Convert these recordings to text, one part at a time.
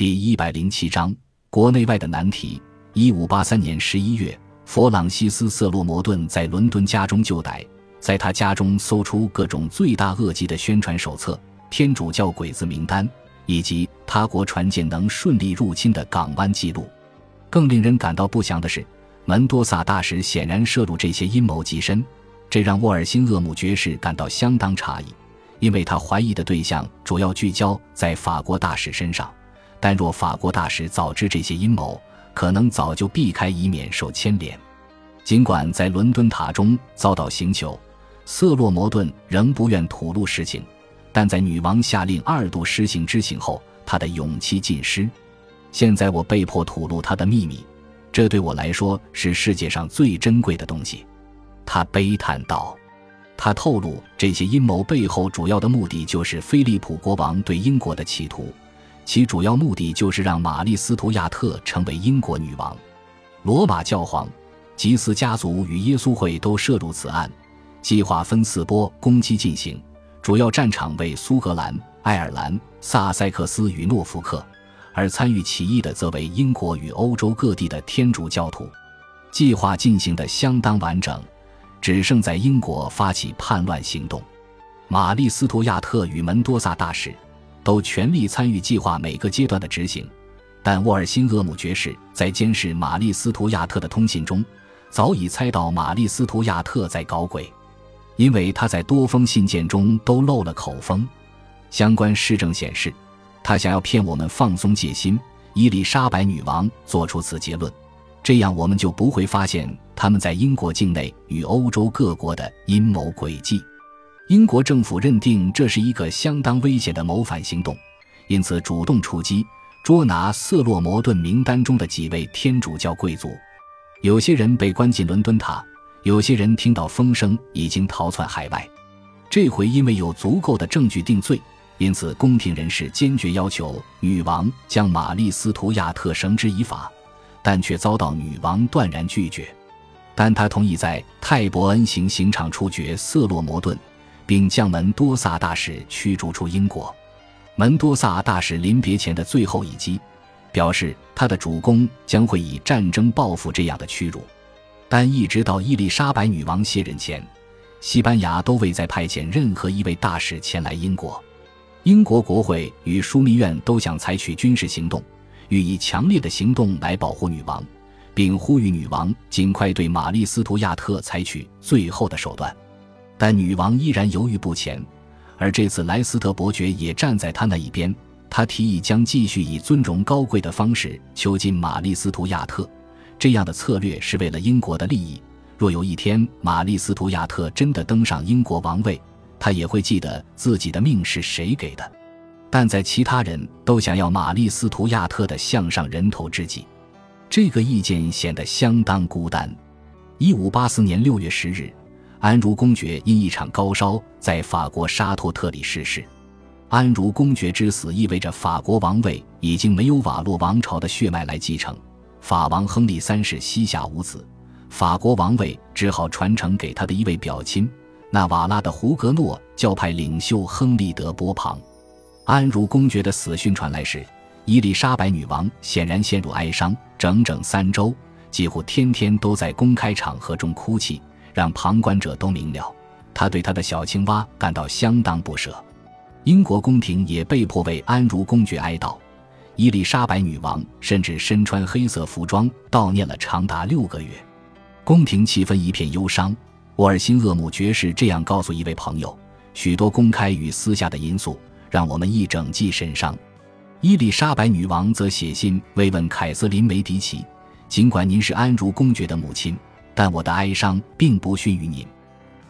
第一百零七章国内外的难题。一五八三年十一月，弗朗西斯·瑟洛摩顿在伦敦家中就逮，在他家中搜出各种罪大恶极的宣传手册、天主教鬼子名单，以及他国船舰能顺利入侵的港湾记录。更令人感到不祥的是，门多萨大使显然涉入这些阴谋极深，这让沃尔辛厄姆爵士感到相当诧异，因为他怀疑的对象主要聚焦在法国大使身上。但若法国大使早知这些阴谋，可能早就避开，以免受牵连。尽管在伦敦塔中遭到刑求，瑟洛摩顿仍不愿吐露实情。但在女王下令二度施行之刑后，他的勇气尽失。现在我被迫吐露他的秘密，这对我来说是世界上最珍贵的东西。他悲叹道：“他透露这些阴谋背后主要的目的，就是菲利普国王对英国的企图。”其主要目的就是让玛丽·斯图亚特成为英国女王。罗马教皇、吉斯家族与耶稣会都涉入此案。计划分四波攻击进行，主要战场为苏格兰、爱尔兰、萨塞克斯与诺福克，而参与起义的则为英国与欧洲各地的天主教徒。计划进行的相当完整，只剩在英国发起叛乱行动。玛丽·斯图亚特与门多萨大使。都全力参与计划每个阶段的执行，但沃尔辛厄姆爵士在监视玛丽斯图亚特的通信中，早已猜到玛丽斯图亚特在搞鬼，因为他在多封信件中都漏了口风。相关事证显示，他想要骗我们放松戒心。伊丽莎白女王做出此结论，这样我们就不会发现他们在英国境内与欧洲各国的阴谋诡计。英国政府认定这是一个相当危险的谋反行动，因此主动出击，捉拿瑟洛摩顿名单中的几位天主教贵族。有些人被关进伦敦塔，有些人听到风声已经逃窜海外。这回因为有足够的证据定罪，因此宫廷人士坚决要求女王将玛丽斯图亚特绳之以法，但却遭到女王断然拒绝。但她同意在泰伯恩行刑场处决瑟洛摩顿。并将门多萨大使驱逐出英国。门多萨大使临别前的最后一击，表示他的主公将会以战争报复这样的屈辱。但一直到伊丽莎白女王卸任前，西班牙都未再派遣任何一位大使前来英国。英国国会与枢密院都想采取军事行动，予以强烈的行动来保护女王，并呼吁女王尽快对玛丽斯图亚特采取最后的手段。但女王依然犹豫不前，而这次莱斯特伯爵也站在他那一边。他提议将继续以尊荣高贵的方式囚禁玛丽斯图亚特，这样的策略是为了英国的利益。若有一天玛丽斯图亚特真的登上英国王位，他也会记得自己的命是谁给的。但在其他人都想要玛丽斯图亚特的项上人头之际，这个意见显得相当孤单。一五八四年六月十日。安茹公爵因一场高烧在法国沙托特里逝世。安茹公爵之死意味着法国王位已经没有瓦洛王朝的血脉来继承。法王亨利三世膝下无子，法国王位只好传承给他的一位表亲——纳瓦拉的胡格诺教派领袖亨利德波旁。安茹公爵的死讯传来时，伊丽莎白女王显然陷入哀伤，整整三周，几乎天天都在公开场合中哭泣。让旁观者都明了，他对他的小青蛙感到相当不舍。英国宫廷也被迫为安茹公爵哀悼，伊丽莎白女王甚至身穿黑色服装悼念了长达六个月。宫廷气氛一片忧伤。沃尔辛厄姆爵士这样告诉一位朋友：“许多公开与私下的因素让我们一整季神伤。”伊丽莎白女王则写信慰问凯瑟琳·梅迪奇：“尽管您是安茹公爵的母亲。”但我的哀伤并不逊于您，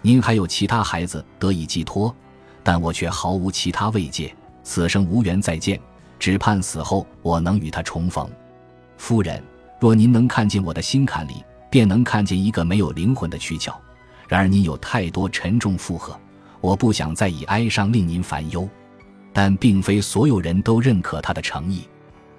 您还有其他孩子得以寄托，但我却毫无其他慰藉，此生无缘再见，只盼死后我能与他重逢。夫人，若您能看见我的心坎里，便能看见一个没有灵魂的躯壳。然而您有太多沉重负荷，我不想再以哀伤令您烦忧。但并非所有人都认可他的诚意。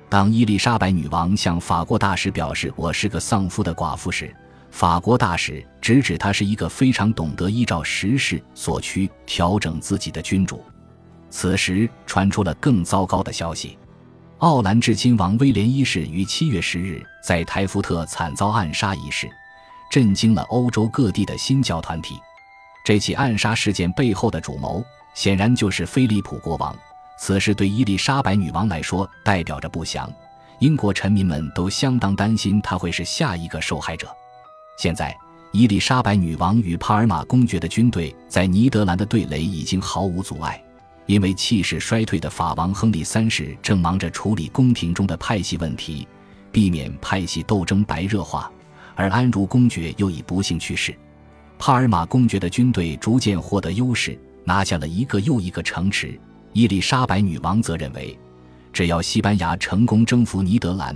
当伊丽莎白女王向法国大使表示我是个丧夫的寡妇时，法国大使直指他是一个非常懂得依照时势所趋调整自己的君主。此时传出了更糟糕的消息：奥兰治亲王威廉一世于七月十日在台福特惨遭暗杀一事，震惊了欧洲各地的新教团体。这起暗杀事件背后的主谋，显然就是菲利普国王。此事对伊丽莎白女王来说代表着不祥，英国臣民们都相当担心她会是下一个受害者。现在，伊丽莎白女王与帕尔马公爵的军队在尼德兰的对垒已经毫无阻碍。因为气势衰退的法王亨利三世正忙着处理宫廷中的派系问题，避免派系斗争白热化，而安茹公爵又已不幸去世。帕尔马公爵的军队逐渐获得优势，拿下了一个又一个城池。伊丽莎白女王则认为，只要西班牙成功征服尼德兰，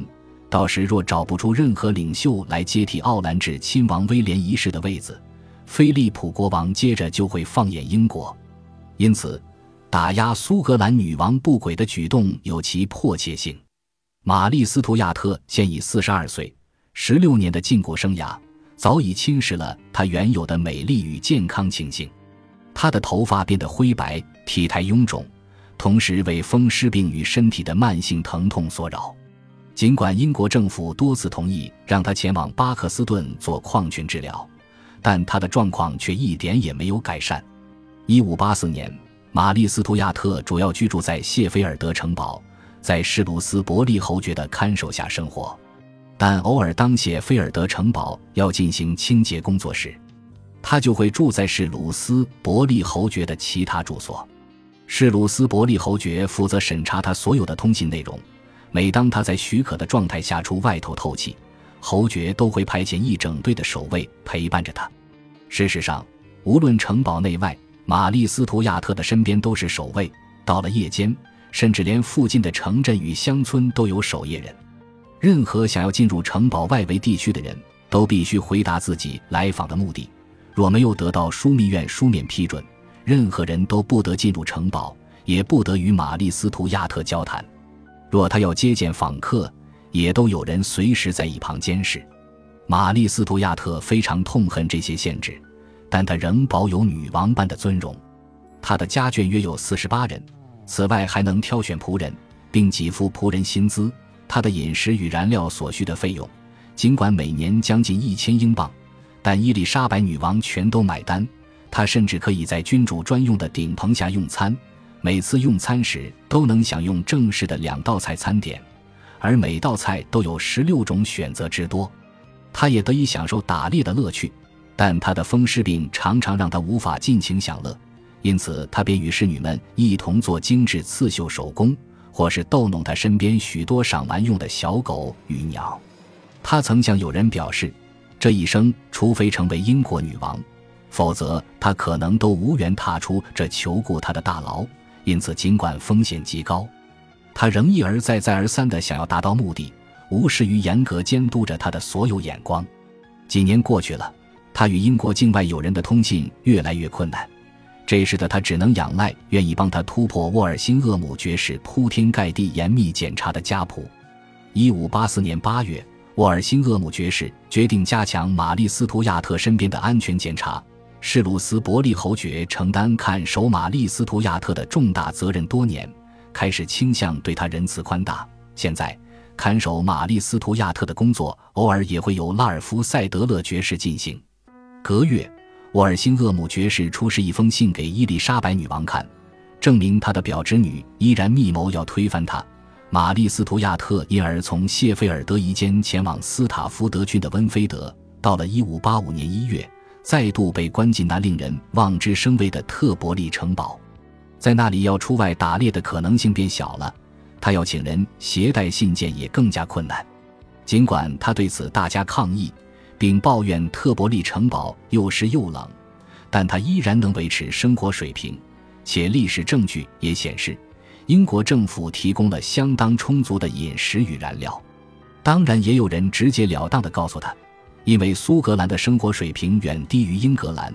到时若找不出任何领袖来接替奥兰治亲王威廉一世的位子，菲利普国王接着就会放眼英国。因此。打压苏格兰女王不轨的举动有其迫切性。玛丽·斯图亚特现已四十二岁，十六年的禁锢生涯早已侵蚀了她原有的美丽与健康情形。她的头发变得灰白，体态臃肿，同时为风湿病与身体的慢性疼痛所扰。尽管英国政府多次同意让他前往巴克斯顿做矿群治疗，但他的状况却一点也没有改善。一五八四年。玛丽·斯图亚特主要居住在谢菲尔德城堡，在施鲁斯伯利侯爵的看守下生活，但偶尔当谢菲尔德城堡要进行清洁工作时，他就会住在施鲁斯伯利侯爵的其他住所。施鲁斯伯利侯爵负责审查他所有的通信内容，每当他在许可的状态下出外头透气，侯爵都会派遣一整队的守卫陪伴着他。事实上，无论城堡内外。玛丽·斯图亚特的身边都是守卫，到了夜间，甚至连附近的城镇与乡村都有守夜人。任何想要进入城堡外围地区的人都必须回答自己来访的目的。若没有得到枢密院书面批准，任何人都不得进入城堡，也不得与玛丽·斯图亚特交谈。若他要接见访客，也都有人随时在一旁监视。玛丽·斯图亚特非常痛恨这些限制。但他仍保有女王般的尊荣，他的家眷约有四十八人，此外还能挑选仆人，并给付仆人薪资。他的饮食与燃料所需的费用，尽管每年将近一千英镑，但伊丽莎白女王全都买单。他甚至可以在君主专用的顶棚下用餐，每次用餐时都能享用正式的两道菜餐点，而每道菜都有十六种选择之多。他也得以享受打猎的乐趣。但他的风湿病常常让他无法尽情享乐，因此他便与侍女们一同做精致刺绣手工，或是逗弄他身边许多赏玩用的小狗与鸟。他曾向友人表示，这一生除非成为英国女王，否则他可能都无缘踏出这求顾他的大牢。因此，尽管风险极高，他仍一而再、再而三地想要达到目的，无视于严格监督着他的所有眼光。几年过去了。他与英国境外友人的通信越来越困难，这使得他只能仰赖愿意帮他突破沃尔辛厄姆爵士铺天盖地严密检查的家谱。一五八四年八月，沃尔辛厄姆爵士决定加强玛丽斯图亚特身边的安全检查。施鲁斯伯利侯爵承担看守玛丽斯图亚特的重大责任多年，开始倾向对他仁慈宽大。现在，看守玛丽斯图亚特的工作偶尔也会由拉尔夫塞德勒爵士进行。隔月，沃尔辛厄姆爵士出示一封信给伊丽莎白女王看，证明他的表侄女依然密谋要推翻他。玛丽斯图亚特因而从谢菲尔德一间前往斯塔福德郡的温菲德。到了1585年1月，再度被关进那令人望之生畏的特伯利城堡，在那里要出外打猎的可能性变小了。他要请人携带信件也更加困难，尽管他对此大加抗议。并抱怨特伯利城堡又湿又冷，但他依然能维持生活水平，且历史证据也显示，英国政府提供了相当充足的饮食与燃料。当然，也有人直截了当地告诉他，因为苏格兰的生活水平远低于英格兰，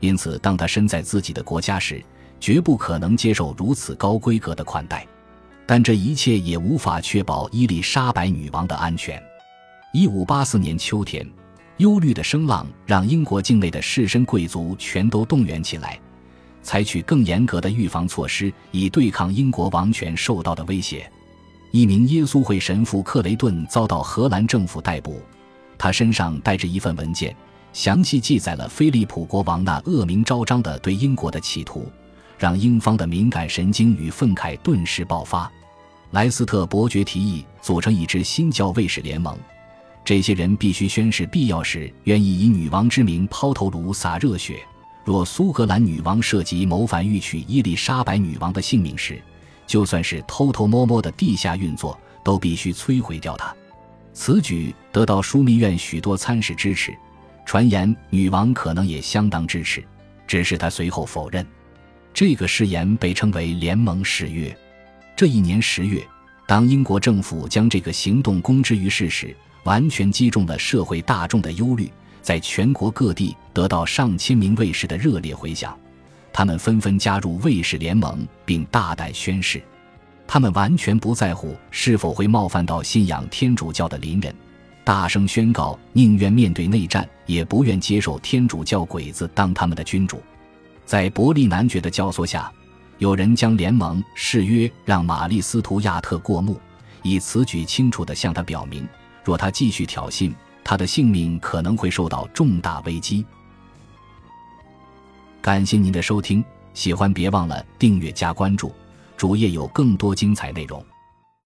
因此当他身在自己的国家时，绝不可能接受如此高规格的款待。但这一切也无法确保伊丽莎白女王的安全。一五八四年秋天。忧虑的声浪让英国境内的士绅贵族全都动员起来，采取更严格的预防措施，以对抗英国王权受到的威胁。一名耶稣会神父克雷顿遭到荷兰政府逮捕，他身上带着一份文件，详细记载了菲利普国王那恶名昭彰的对英国的企图，让英方的敏感神经与愤慨顿时爆发。莱斯特伯爵提议组成一支新教卫士联盟，这些人必须宣誓必要时愿意以女王之名抛头颅洒热血。若苏格兰女王涉及谋反欲取伊丽莎白女王的性命时，就算是偷偷摸摸的地下运作，都必须摧毁掉它。此举得到枢密院许多参事支持，传言女王可能也相当支持，只是她随后否认。这个誓言被称为联盟誓约。这一年十月，当英国政府将这个行动公之于世时，完全击中了社会大众的忧虑。在全国各地得到上千名卫士的热烈回响，他们纷纷加入卫士联盟，并大胆宣誓，他们完全不在乎是否会冒犯到信仰天主教的邻人，大声宣告宁愿面对内战，也不愿接受天主教鬼子当他们的君主。在伯利男爵的教唆下，有人将联盟誓约让玛丽·斯图亚特过目，以此举清楚地向他表明，若他继续挑衅。他的性命可能会受到重大危机。感谢您的收听，喜欢别忘了订阅加关注，主页有更多精彩内容。